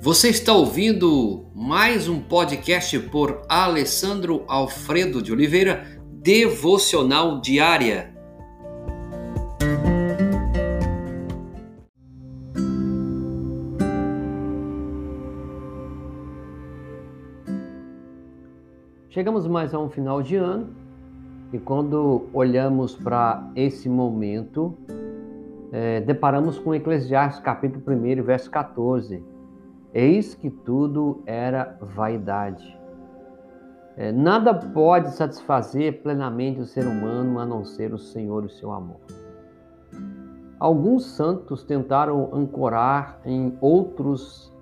Você está ouvindo mais um podcast por Alessandro Alfredo de Oliveira, Devocional Diária. Chegamos mais a um final de ano e quando olhamos para esse momento, é, deparamos com Eclesiastes capítulo 1, verso 14. Eis que tudo era vaidade. É, nada pode satisfazer plenamente o ser humano a não ser o Senhor e o seu amor. Alguns santos tentaram ancorar em outros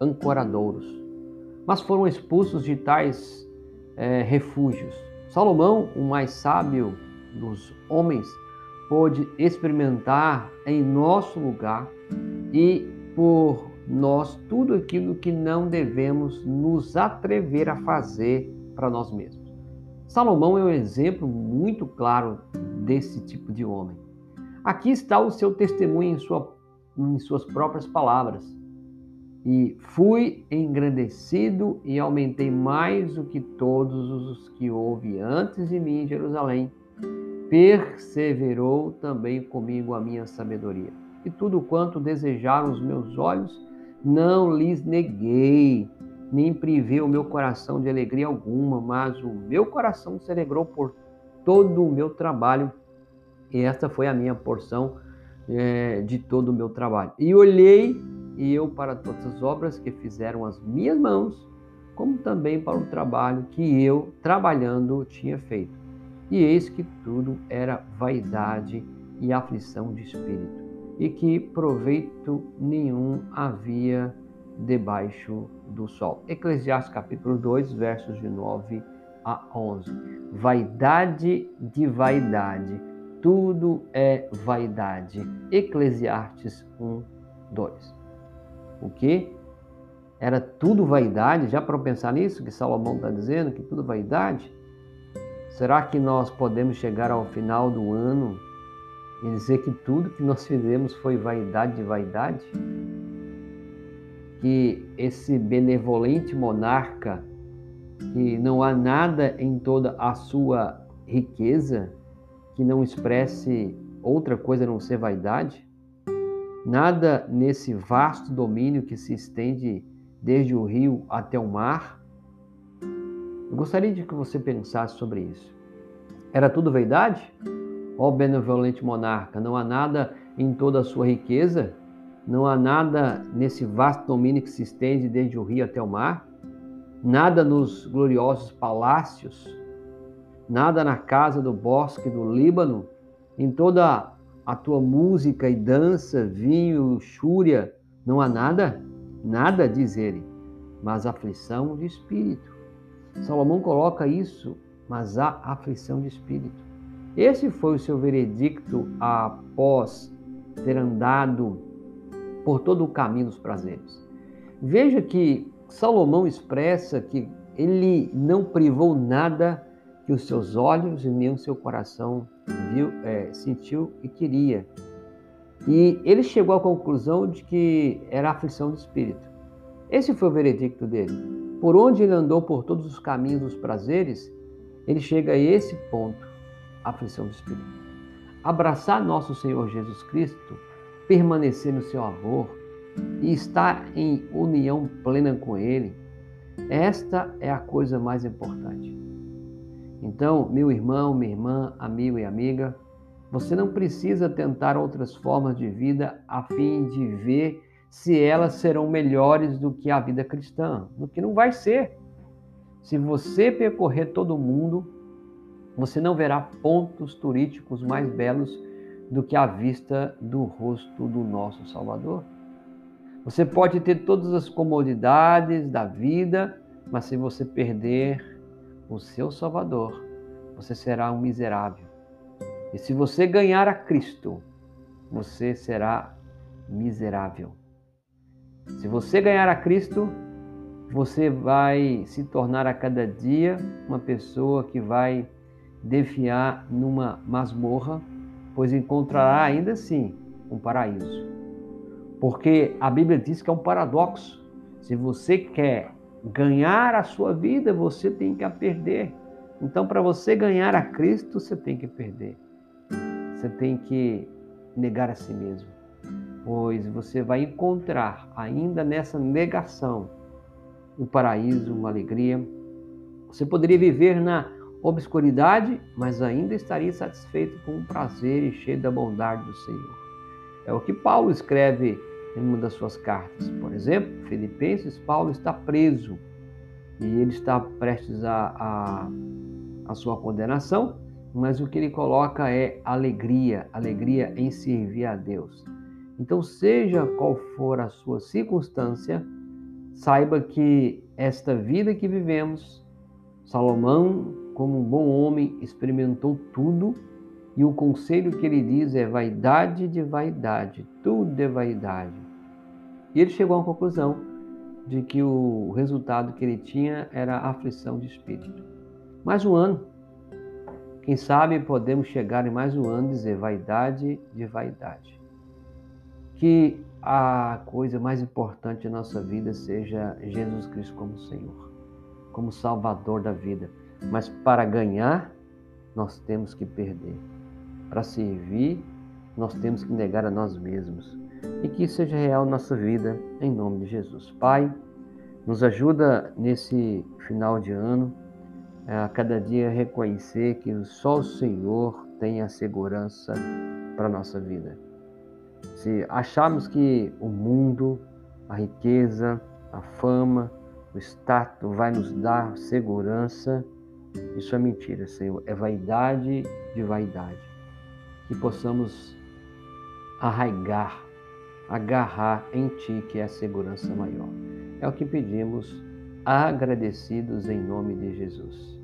ancoradouros, mas foram expulsos de tais é, refúgios. Salomão, o mais sábio dos homens, pôde experimentar em nosso lugar e por nós tudo aquilo que não devemos nos atrever a fazer para nós mesmos. Salomão é um exemplo muito claro desse tipo de homem. Aqui está o seu testemunho em, sua, em suas próprias palavras. E fui engrandecido e aumentei mais do que todos os que houve antes de mim em Jerusalém perseverou também comigo a minha sabedoria. E tudo quanto desejaram os meus olhos, não lhes neguei, nem privei o meu coração de alegria alguma, mas o meu coração se alegrou por todo o meu trabalho, e esta foi a minha porção é, de todo o meu trabalho. E olhei e eu para todas as obras que fizeram as minhas mãos, como também para o trabalho que eu, trabalhando, tinha feito. E eis que tudo era vaidade e aflição de espírito, e que proveito nenhum havia debaixo do sol. Eclesiastes capítulo 2, versos de 9 a 11. Vaidade de vaidade, tudo é vaidade. Eclesiastes 1, 2. O que? Era tudo vaidade? Já para pensar nisso que Salomão está dizendo, que tudo vaidade? Será que nós podemos chegar ao final do ano e dizer que tudo que nós fizemos foi vaidade de vaidade? Que esse benevolente monarca, que não há nada em toda a sua riqueza que não expresse outra coisa a não ser vaidade? Nada nesse vasto domínio que se estende desde o rio até o mar eu gostaria de que você pensasse sobre isso. Era tudo verdade? Ó benevolente monarca, não há nada em toda a sua riqueza? Não há nada nesse vasto domínio que se estende desde o rio até o mar? Nada nos gloriosos palácios? Nada na casa do bosque do Líbano? Em toda a tua música e dança, vinho, luxúria, não há nada? Nada, diz ele, mas aflição de espírito Salomão coloca isso, mas há aflição de espírito. Esse foi o seu veredicto após ter andado por todo o caminho dos prazeres. Veja que Salomão expressa que ele não privou nada que os seus olhos e nem o seu coração viu, é, sentiu e queria. E ele chegou à conclusão de que era aflição de espírito. Esse foi o veredicto dele. Por onde ele andou por todos os caminhos dos prazeres, ele chega a esse ponto, aflição do espírito. Abraçar nosso Senhor Jesus Cristo, permanecer no seu amor e estar em união plena com Ele, esta é a coisa mais importante. Então, meu irmão, minha irmã, amigo e amiga, você não precisa tentar outras formas de vida a fim de ver se elas serão melhores do que a vida cristã, do que não vai ser. Se você percorrer todo o mundo, você não verá pontos turísticos mais belos do que a vista do rosto do nosso Salvador. Você pode ter todas as comodidades da vida, mas se você perder o seu Salvador, você será um miserável. E se você ganhar a Cristo, você será miserável. Se você ganhar a Cristo, você vai se tornar a cada dia uma pessoa que vai defiar numa masmorra, pois encontrará ainda assim um paraíso. Porque a Bíblia diz que é um paradoxo. Se você quer ganhar a sua vida, você tem que a perder. Então, para você ganhar a Cristo, você tem que perder. Você tem que negar a si mesmo, pois você vai encontrar ainda nessa negação um paraíso, uma alegria. Você poderia viver na obscuridade, mas ainda estaria satisfeito com o prazer e cheio da bondade do Senhor. É o que Paulo escreve em uma das suas cartas. Por exemplo, Filipenses, Paulo está preso e ele está prestes a, a, a sua condenação, mas o que ele coloca é alegria, alegria em servir a Deus. Então, seja qual for a sua circunstância, saiba que esta vida que vivemos, Salomão, como um bom homem, experimentou tudo e o conselho que ele diz é vaidade de vaidade, tudo é vaidade. E ele chegou à conclusão de que o resultado que ele tinha era aflição de espírito. Mais um ano. Quem sabe podemos chegar em mais um ano e dizer vaidade de vaidade. Que a coisa mais importante da nossa vida seja Jesus Cristo como Senhor, como Salvador da vida. Mas para ganhar, nós temos que perder. Para servir, nós temos que negar a nós mesmos. E que isso seja real na nossa vida, em nome de Jesus. Pai, nos ajuda nesse final de ano a cada dia reconhecer que só o Senhor tem a segurança para a nossa vida. Se acharmos que o mundo, a riqueza, a fama, o status vai nos dar segurança, isso é mentira, Senhor. É vaidade de vaidade que possamos arraigar, agarrar em Ti, que é a segurança maior. É o que pedimos, agradecidos em nome de Jesus.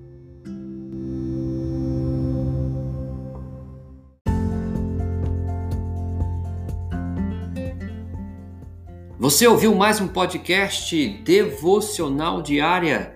Você ouviu mais um podcast devocional diária?